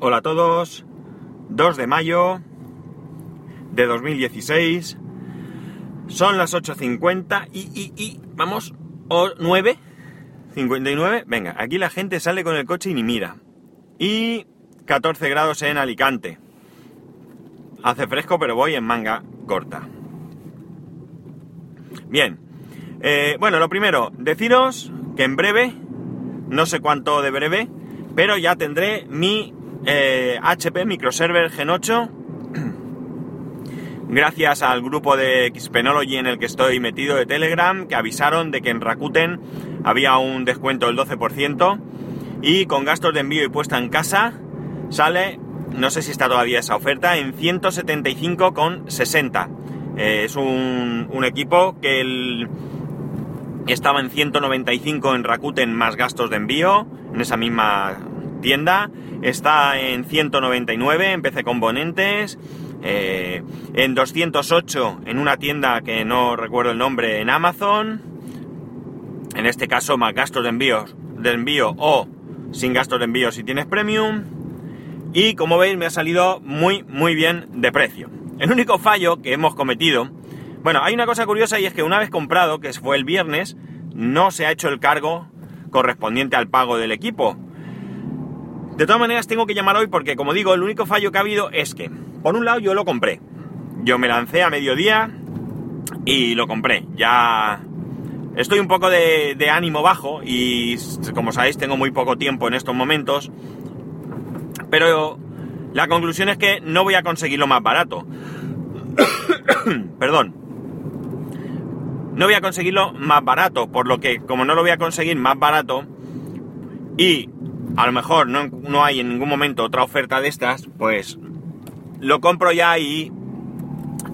Hola a todos. 2 de mayo de 2016. Son las 8.50 y, y, y, vamos, o 9. 59. Venga, aquí la gente sale con el coche y ni mira. Y 14 grados en Alicante. Hace fresco, pero voy en manga corta. Bien. Eh, bueno, lo primero, deciros que en breve, no sé cuánto de breve, pero ya tendré mi HP eh, Microserver Gen 8 gracias al grupo de Xpenology en el que estoy metido de Telegram, que avisaron de que en Rakuten había un descuento del 12% y con gastos de envío y puesta en casa sale, no sé si está todavía esa oferta, en 175,60. Eh, es un, equipo que estaba en 195 en Rakuten más gastos de envío, en esa misma tienda. Está en 199 en PC Componentes. Eh, en 208 en una tienda que no recuerdo el nombre en Amazon. En este caso más gastos de envío, de envío o sin gastos de envío si tienes premium. Y como veis me ha salido muy muy bien de precio. El único fallo que hemos cometido, bueno, hay una cosa curiosa y es que una vez comprado, que fue el viernes, no se ha hecho el cargo correspondiente al pago del equipo. De todas maneras tengo que llamar hoy porque, como digo, el único fallo que ha habido es que, por un lado, yo lo compré. Yo me lancé a mediodía y lo compré. Ya estoy un poco de, ánimo bajo y, como sabéis, tengo muy poco tiempo en estos momentos. Pero la conclusión es que no voy a conseguirlo más barato. Perdón. No voy a conseguirlo más barato, por lo que como no lo voy a conseguir más barato y a lo mejor no, hay en ningún momento otra oferta de estas, pues lo compro ya y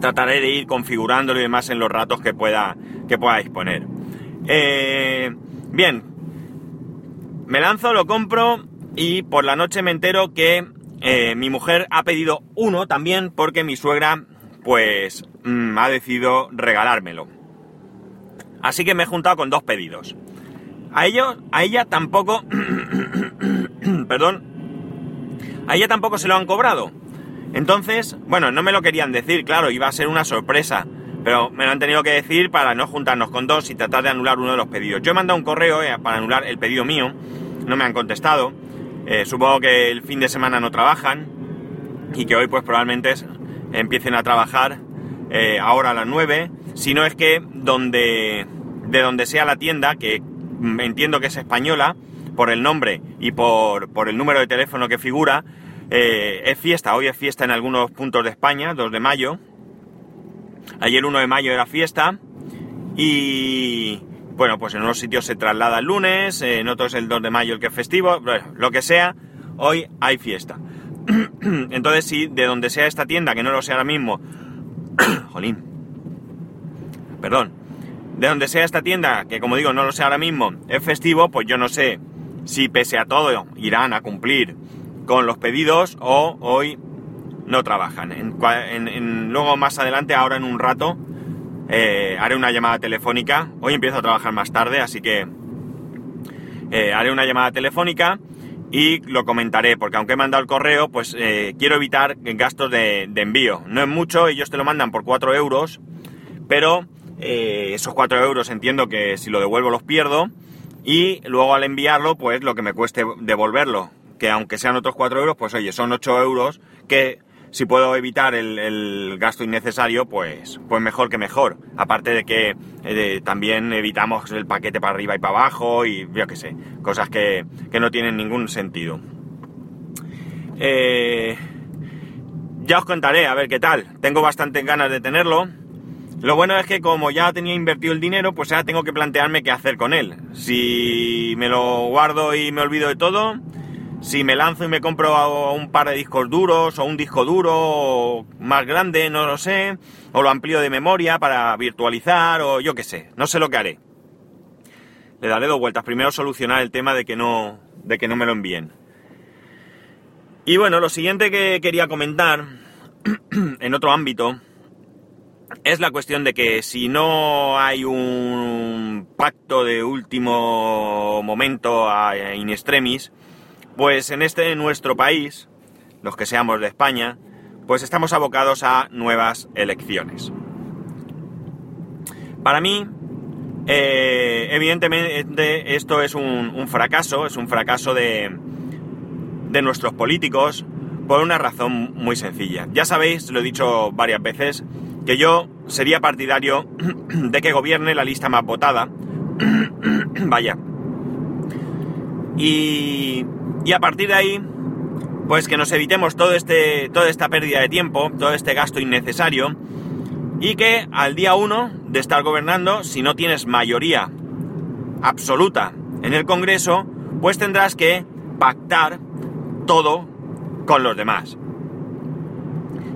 trataré de ir configurándolo y demás en los ratos que pueda, que pueda disponer. Eh, bien, me lanzo, lo compro y por la noche me entero que eh, mi mujer ha pedido uno también porque mi suegra pues mm, ha decidido regalármelo. Así que me he juntado con dos pedidos. A ellos, a ella tampoco perdón, a ella tampoco se lo han cobrado. Entonces, bueno, no me lo querían decir, claro, iba a ser una sorpresa, pero me lo han tenido que decir para no juntarnos con dos y tratar de anular uno de los pedidos. Yo he mandado un correo eh, para anular el pedido mío, no me han contestado, eh, supongo que el fin de semana no trabajan y que hoy pues probablemente empiecen a trabajar eh, ahora a las 9, si no es que donde, de donde sea la tienda, que entiendo que es española, por el nombre y por, el número de teléfono que figura, eh, es fiesta. Hoy es fiesta en algunos puntos de España, 2 de mayo. Ayer 1 de mayo era fiesta. Y bueno, pues en unos sitios se traslada el lunes, en otros el 2 de mayo el que es festivo, lo que sea, hoy hay fiesta. Entonces, si de donde sea esta tienda, que no lo sé ahora mismo, jolín, perdón, de donde sea esta tienda, que como digo, no lo sé ahora mismo, es festivo, pues yo no sé si pese a todo irán a cumplir con los pedidos o hoy no trabajan. En, luego más adelante, ahora en un rato, eh, haré una llamada telefónica. Hoy empiezo a trabajar más tarde, así que eh, haré una llamada telefónica y lo comentaré, porque aunque he mandado el correo, pues eh, quiero evitar gastos de, de, envío. No es mucho, ellos te lo mandan por 4 euros, pero esos 4 euros entiendo que si lo devuelvo los pierdo y luego al enviarlo, pues lo que me cueste devolverlo, que aunque sean otros 4 euros, pues oye, son 8 euros que si puedo evitar el, gasto innecesario, pues, pues mejor que mejor. Aparte de que eh, también evitamos el paquete para arriba y para abajo y yo qué sé, cosas que, que no tienen ningún sentido. Eh, ya os contaré, a ver qué tal. Tengo bastantes ganas de tenerlo. Lo bueno es que como ya tenía invertido el dinero, pues ya tengo que plantearme qué hacer con él. Si me lo guardo y me olvido de todo, si me lanzo y me compro un par de discos duros o un disco duro más grande, no lo sé, o lo amplío de memoria para virtualizar o yo qué sé, no sé lo que haré. Le daré dos vueltas. Primero solucionar el tema de que no, de que no me lo envíen. Y bueno, lo siguiente que quería comentar en otro ámbito es la cuestión de que si no hay un pacto de último momento in extremis, pues en este nuestro país los que seamos de España, pues estamos abocados a nuevas elecciones. Para mí, eh, evidentemente esto es un, fracaso, es un fracaso de, de nuestros políticos por una razón muy sencilla. Ya sabéis, lo he dicho varias veces, que yo sería partidario de que gobierne la lista más votada. Vaya. Y, y a partir de ahí, pues que nos evitemos todo este, toda esta pérdida de tiempo, todo este gasto innecesario, y que al día uno de estar gobernando, si no tienes mayoría absoluta en el Congreso, pues tendrás que pactar todo con los demás.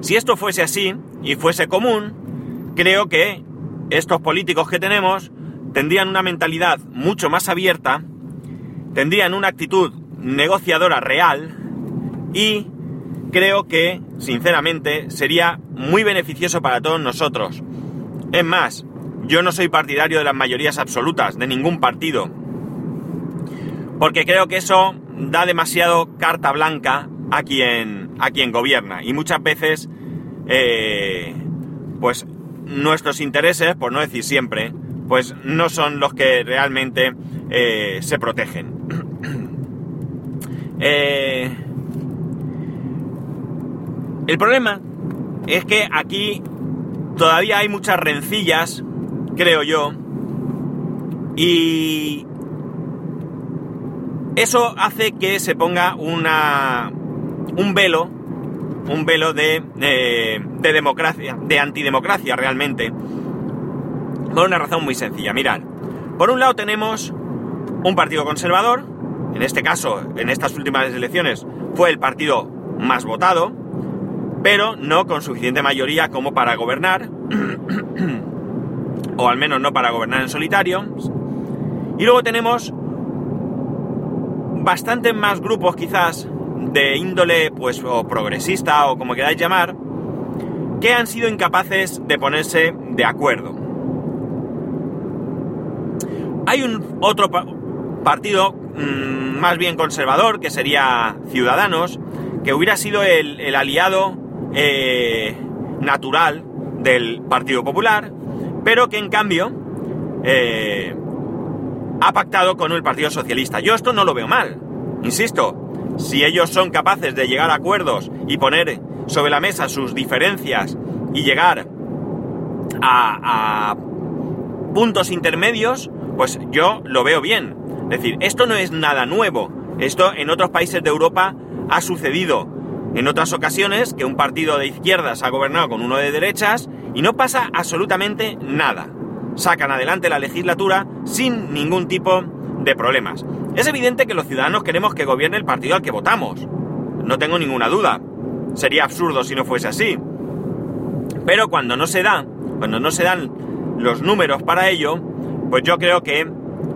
Si esto fuese así y fuese común, creo que estos políticos que tenemos tendrían una mentalidad mucho más abierta, tendrían una actitud negociadora real y creo que, sinceramente, sería muy beneficioso para todos nosotros. Es más, yo no soy partidario de las mayorías absolutas de ningún partido, porque creo que eso da demasiado carta blanca a quien, a quien gobierna y muchas veces, eh, pues nuestros intereses, por no decir siempre, pues no son los que realmente eh, se protegen. eh, el problema es que aquí todavía hay muchas rencillas, creo yo, y eso hace que se ponga una, un velo, un velo de, de, democracia, de antidemocracia realmente, por una razón muy sencilla. Mirad, por un lado tenemos un partido conservador, en este caso, en estas últimas elecciones, fue el partido más votado, pero no con suficiente mayoría como para gobernar, o al menos no para gobernar en solitario. Y luego tenemos bastantes más grupos quizás de índole pues o progresista o como queráis llamar, que han sido incapaces de ponerse de acuerdo. Hay un otro partido mm, más bien conservador, que sería Ciudadanos, que hubiera sido el aliado eh, natural del Partido Popular, pero que en cambio eh, ha pactado con el Partido Socialista. Yo esto no lo veo mal, insisto, si ellos son capaces de llegar a acuerdos y poner sobre la mesa sus diferencias y llegar a, puntos intermedios, pues yo lo veo bien. Es decir, esto no es nada nuevo. Esto en otros países de Europa ha sucedido en otras ocasiones que un partido de izquierdas ha gobernado con uno de derechas y no pasa absolutamente nada. Sacan adelante la legislatura sin ningún tipo de problemas. Es evidente que los ciudadanos queremos que gobierne el partido al que votamos. No tengo ninguna duda. Sería absurdo si no fuese así. Pero cuando no se da, cuando no se dan los números para ello, pues yo creo que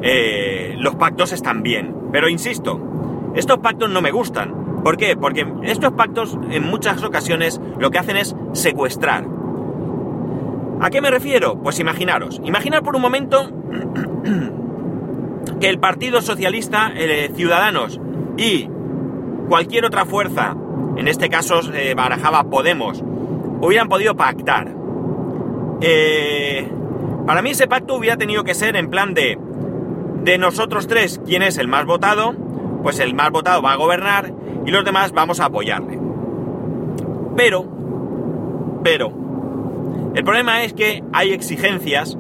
eh, los pactos están bien. Pero insisto, estos pactos no me gustan ¿Por qué? Porque estos pactos en muchas ocasiones lo que hacen es secuestrar. ¿A qué me refiero? Pues imaginaros, imaginar por un momento que el Partido Socialista, eh, Ciudadanos y cualquier otra fuerza, en este caso eh, barajaba Podemos, hubieran podido pactar. Eh, para mí ese pacto hubiera tenido que ser en plan de de nosotros tres, ¿quién es el más votado? Pues el más votado va a gobernar y los demás vamos a apoyarle. Pero, pero, el problema es que hay exigencias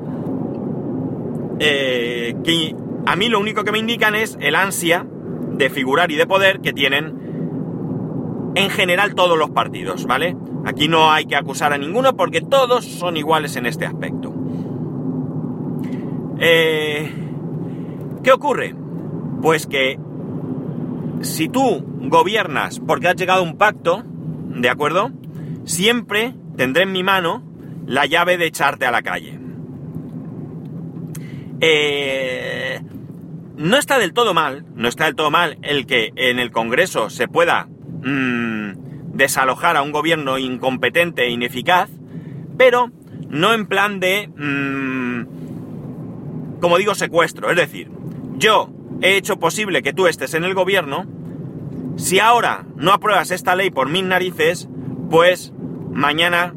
que a mí lo único que me indican es el ansia de figurar y de poder que tienen en general todos los partidos, ¿vale? Aquí no hay que acusar a ninguno porque todos son iguales en este aspecto. Eh, ¿Qué ocurre? Pues que si tú gobiernas porque has llegado a un pacto, ¿de acuerdo? Siempre tendré en mi mano la llave de echarte a la calle. Eh, no está del todo mal, no está del todo mal el que en el Congreso se pueda mm, desalojar a un gobierno incompetente e ineficaz, pero no en plan de, mm, como digo, secuestro. Es decir, yo he hecho posible que tú estés en el gobierno, si ahora no apruebas esta ley por mis narices, pues mañana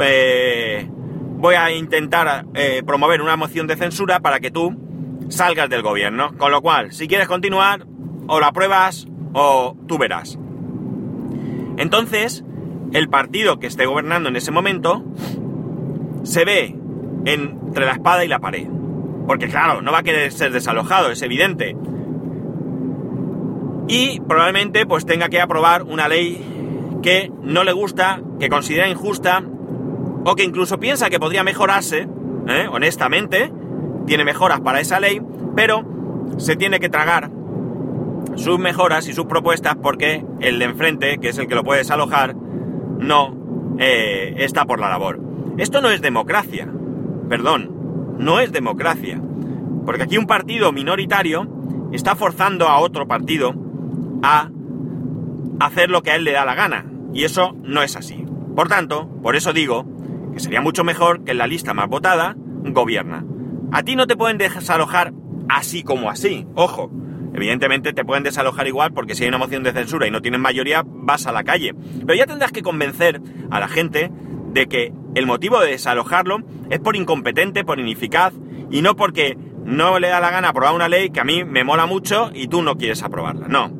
eh, voy a intentar eh, promover una moción de censura para que tú salgas del gobierno. Con lo cual, si quieres continuar, o la apruebas o tú verás. Entonces, el partido que esté gobernando en ese momento se ve entre la espada y la pared. Porque claro, no va a querer ser desalojado, es evidente. Y probablemente pues tenga que aprobar una ley que no le gusta, que considera injusta o que incluso piensa que podría mejorarse, ¿eh? honestamente, tiene mejoras para esa ley, pero se tiene que tragar sus mejoras y sus propuestas porque el de enfrente, que es el que lo puede desalojar, no eh, está por la labor. Esto no es democracia, perdón, no es democracia, porque aquí un partido minoritario está forzando a otro partido a hacer lo que a él le da la gana, y eso no es así. Por tanto, por eso digo que sería mucho mejor que en la lista más votada gobierna. A ti no te pueden desalojar así como así, ojo. Evidentemente te pueden desalojar igual porque si hay una moción de censura y no tienes mayoría, vas a la calle. Pero ya tendrás que convencer a la gente de que el motivo de desalojarlo es por incompetente, por ineficaz y no porque no le da la gana aprobar una ley que a mí me mola mucho y tú no quieres aprobarla. No.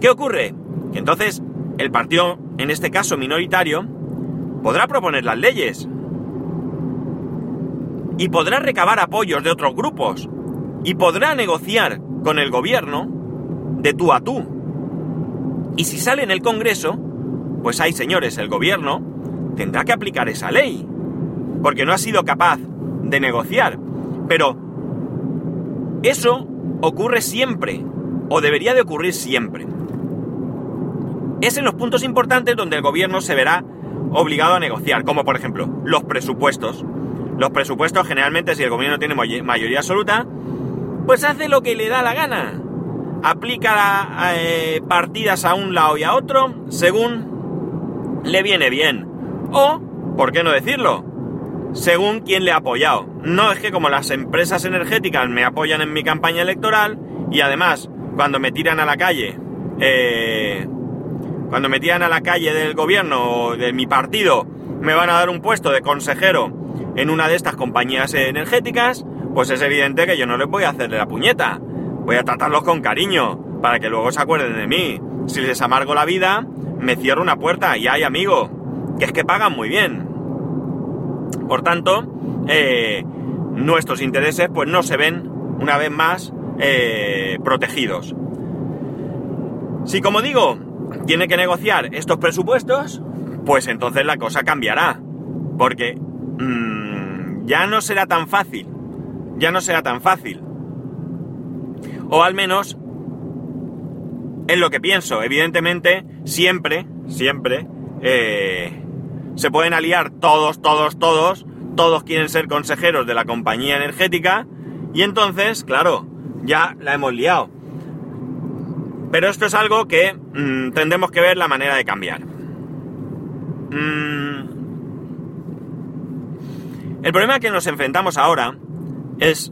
¿Qué ocurre? Que entonces el partido, en este caso minoritario, podrá proponer las leyes y podrá recabar apoyos de otros grupos y podrá negociar con el gobierno de tú a tú. Y si sale en el Congreso, pues hay señores, el gobierno tendrá que aplicar esa ley, porque no ha sido capaz de negociar. Pero eso ocurre siempre, o debería de ocurrir siempre. Es en los puntos importantes donde el gobierno se verá obligado a negociar, como por ejemplo los presupuestos. Los presupuestos generalmente si el gobierno tiene mayoría absoluta, pues hace lo que le da la gana. Aplica eh, partidas a un lado y a otro según le viene bien. O, ¿por qué no decirlo? Según quien le ha apoyado. No es que como las empresas energéticas me apoyan en mi campaña electoral y además cuando me tiran a la calle, eh, cuando me tiran a la calle del gobierno o de mi partido, me van a dar un puesto de consejero en una de estas compañías energéticas, pues es evidente que yo no les voy a hacerle la puñeta. Voy a tratarlos con cariño, para que luego se acuerden de mí. Si les amargo la vida, me cierro una puerta y hay amigo, que es que pagan muy bien. Por tanto, eh, nuestros intereses pues no se ven una vez más eh, protegidos. Si como digo, tiene que negociar estos presupuestos, pues entonces la cosa cambiará. Porque mmm, ya no será tan fácil. Ya no será tan fácil. O al menos es lo que pienso. Evidentemente, siempre, siempre, eh, se pueden aliar todos, todos, todos. Todos quieren ser consejeros de la compañía energética. Y entonces, claro, ya la hemos liado. Pero esto es algo que mmm, tendremos que ver la manera de cambiar. Mm. El problema que nos enfrentamos ahora es...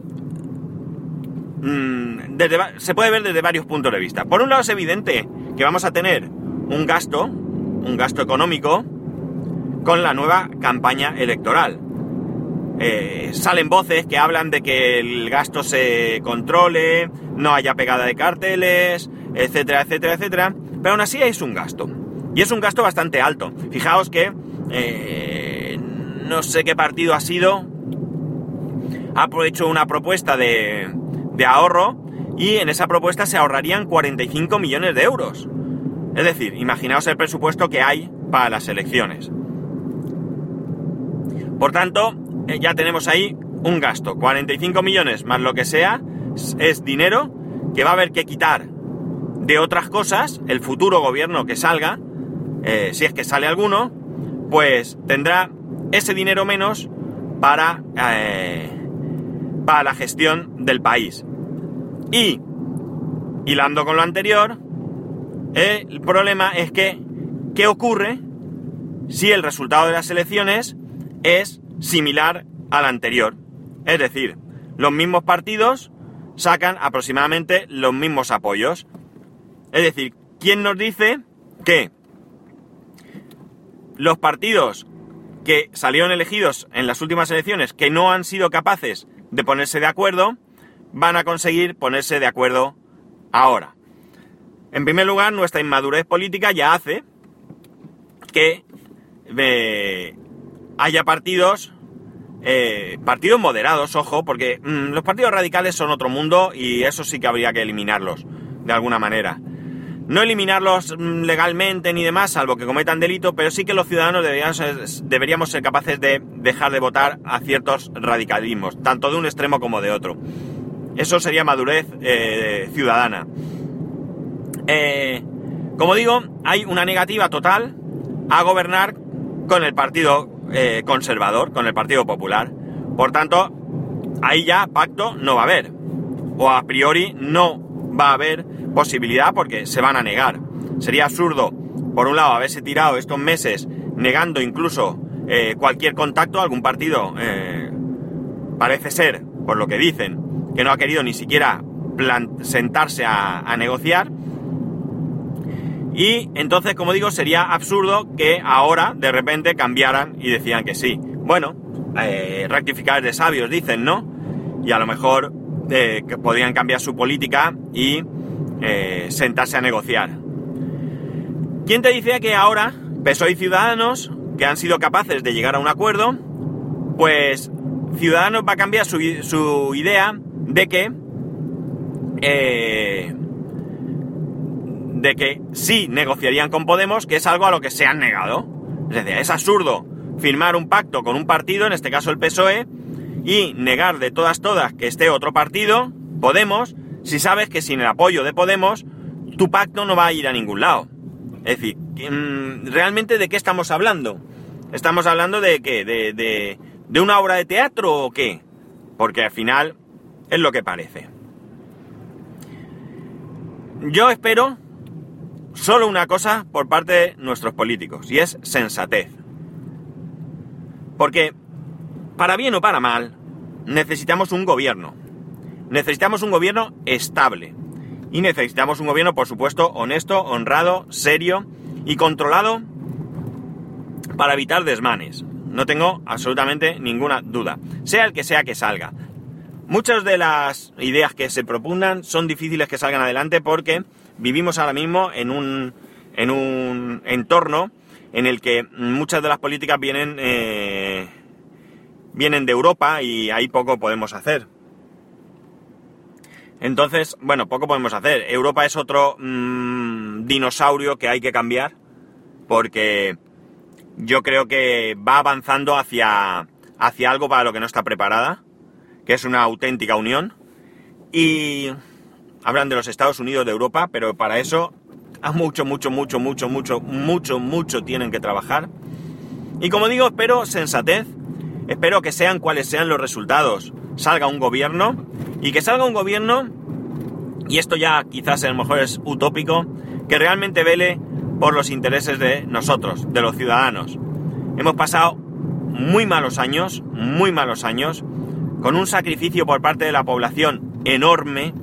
Mm, se puede ver desde varios puntos de vista. Por un lado es evidente que vamos a tener un gasto, un gasto económico, con la nueva campaña electoral. Eh, salen voces que hablan de que el gasto se controle, no haya pegada de carteles, etcétera, etcétera, etcétera. Pero aún así es un gasto. Y es un gasto bastante alto. Fijaos que eh, no sé qué partido ha sido. Ha hecho una propuesta de, ahorro y en esa propuesta se ahorrarían 45 millones de euros. Es decir, imaginaos el presupuesto que hay para las elecciones. Por tanto, eh, ya tenemos ahí un gasto. 45 millones más lo que sea es dinero que va a haber que quitar de otras cosas, el futuro gobierno que salga, eh, si es que sale alguno, pues tendrá ese dinero menos para, eh, para la gestión del país. Y, hilando con lo anterior, el problema es que, ¿qué ocurre si el resultado de las elecciones es similar al anterior? Es decir, los mismos partidos sacan aproximadamente los mismos apoyos. Es decir, ¿quién nos dice que los partidos que salieron elegidos en las últimas elecciones, que no han sido capaces de ponerse de acuerdo, van a conseguir ponerse de acuerdo ahora? En primer lugar, nuestra inmadurez política ya hace que eh, haya partidos, eh, partidos moderados, ojo, porque mm, los partidos radicales son otro mundo y eso sí que habría que eliminarlos, de alguna manera. No eliminarlos mm, legalmente ni demás, salvo que cometan delito, pero sí que los ciudadanos deberíamos ser, capaces de dejar de votar a ciertos radicalismos, tanto de un extremo como de otro. Eso sería madurez eh, ciudadana. como digo, hay una negativa total a gobernar con el Partido eh, Conservador, con el Partido Popular. Por tanto, ahí ya pacto no va a haber. O a priori no va a haber posibilidad porque se van a negar. Sería absurdo, por un lado, haberse tirado estos meses negando incluso eh, cualquier contacto a algún partido. Eh, parece ser, por lo que dicen, que no ha querido ni siquiera sentarse a negociar y entonces, como digo, sería absurdo que ahora de repente cambiaran y decían que sí. Bueno, eh, rectificar de sabios, dicen, ¿no? Y a lo mejor que podrían cambiar su política y eh, sentarse a negociar. ¿Quién te dice que ahora PSOE y Ciudadanos, que han sido capaces de llegar a un acuerdo, pues Ciudadanos va a cambiar su, su idea de que eh, de que sí negociarían con Podemos, que es algo a lo que se han negado. Es decir, es absurdo firmar un pacto con un partido, en este caso el PSOE, y negar de todas todas que esté otro partido, Podemos, si sabes que sin el apoyo de Podemos, tu pacto no va a ir a ningún lado. Es decir, mm, ¿realmente de qué estamos hablando? ¿Estamos hablando de qué? ¿De, de, de una obra de teatro o qué? Porque al final es lo que parece. Yo espero solo una cosa por parte de nuestros políticos, y es sensatez. Porque, para bien o para mal, necesitamos un gobierno. Necesitamos un gobierno estable. Y necesitamos un gobierno, por supuesto, honesto, honrado, serio y controlado para evitar desmanes. No tengo absolutamente ninguna duda. Sea el que sea que salga. Muchas de las ideas que se propongan son difíciles que salgan adelante porque vivimos ahora mismo en un, en un entorno en el que muchas de las políticas vienen, eh, vienen de Europa y ahí poco podemos hacer. Entonces, bueno, poco podemos hacer. Europa es otro mm, dinosaurio que hay que cambiar porque yo creo que va avanzando hacia, hacia algo para lo que no está preparada, que es una auténtica unión. Y hablan de los Estados Unidos de Europa, pero para eso a mucho, mucho, mucho, mucho, mucho, mucho, mucho tienen que trabajar. Y como digo, espero sensatez, espero que sean cuales sean los resultados. Salga un gobierno y que salga un gobierno, y esto ya quizás a lo mejor es utópico, que realmente vele por los intereses de nosotros, de los ciudadanos. Hemos pasado muy malos años, muy malos años, con un sacrificio por parte de la población enorme,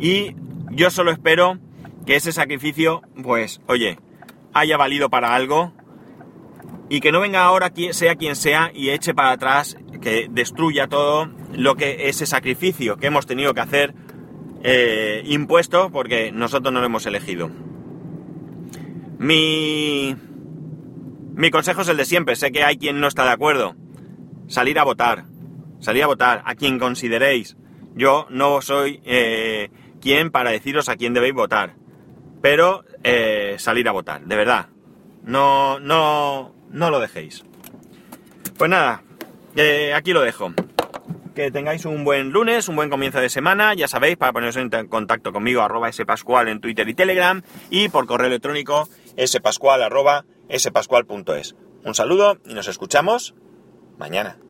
y yo solo espero que ese sacrificio, pues, oye, haya valido para algo y que no venga ahora quien sea quien sea y eche para atrás, que destruya todo lo que ese sacrificio que hemos tenido que hacer eh, impuesto porque nosotros no lo hemos elegido. Mi, mi consejo es el de siempre, sé que hay quien no está de acuerdo. Salir a votar, salir a votar a quien consideréis. Yo no soy eh, quién para deciros a quién debéis votar. Pero eh, salir a votar, de verdad. No, no, no lo dejéis. Pues nada, eh, aquí lo dejo. Que tengáis un buen lunes, un buen comienzo de semana. Ya sabéis, para poneros en contacto conmigo, arroba spascual en Twitter y Telegram. Y por correo electrónico, spascual arroba spascual.es. Un saludo y nos escuchamos mañana.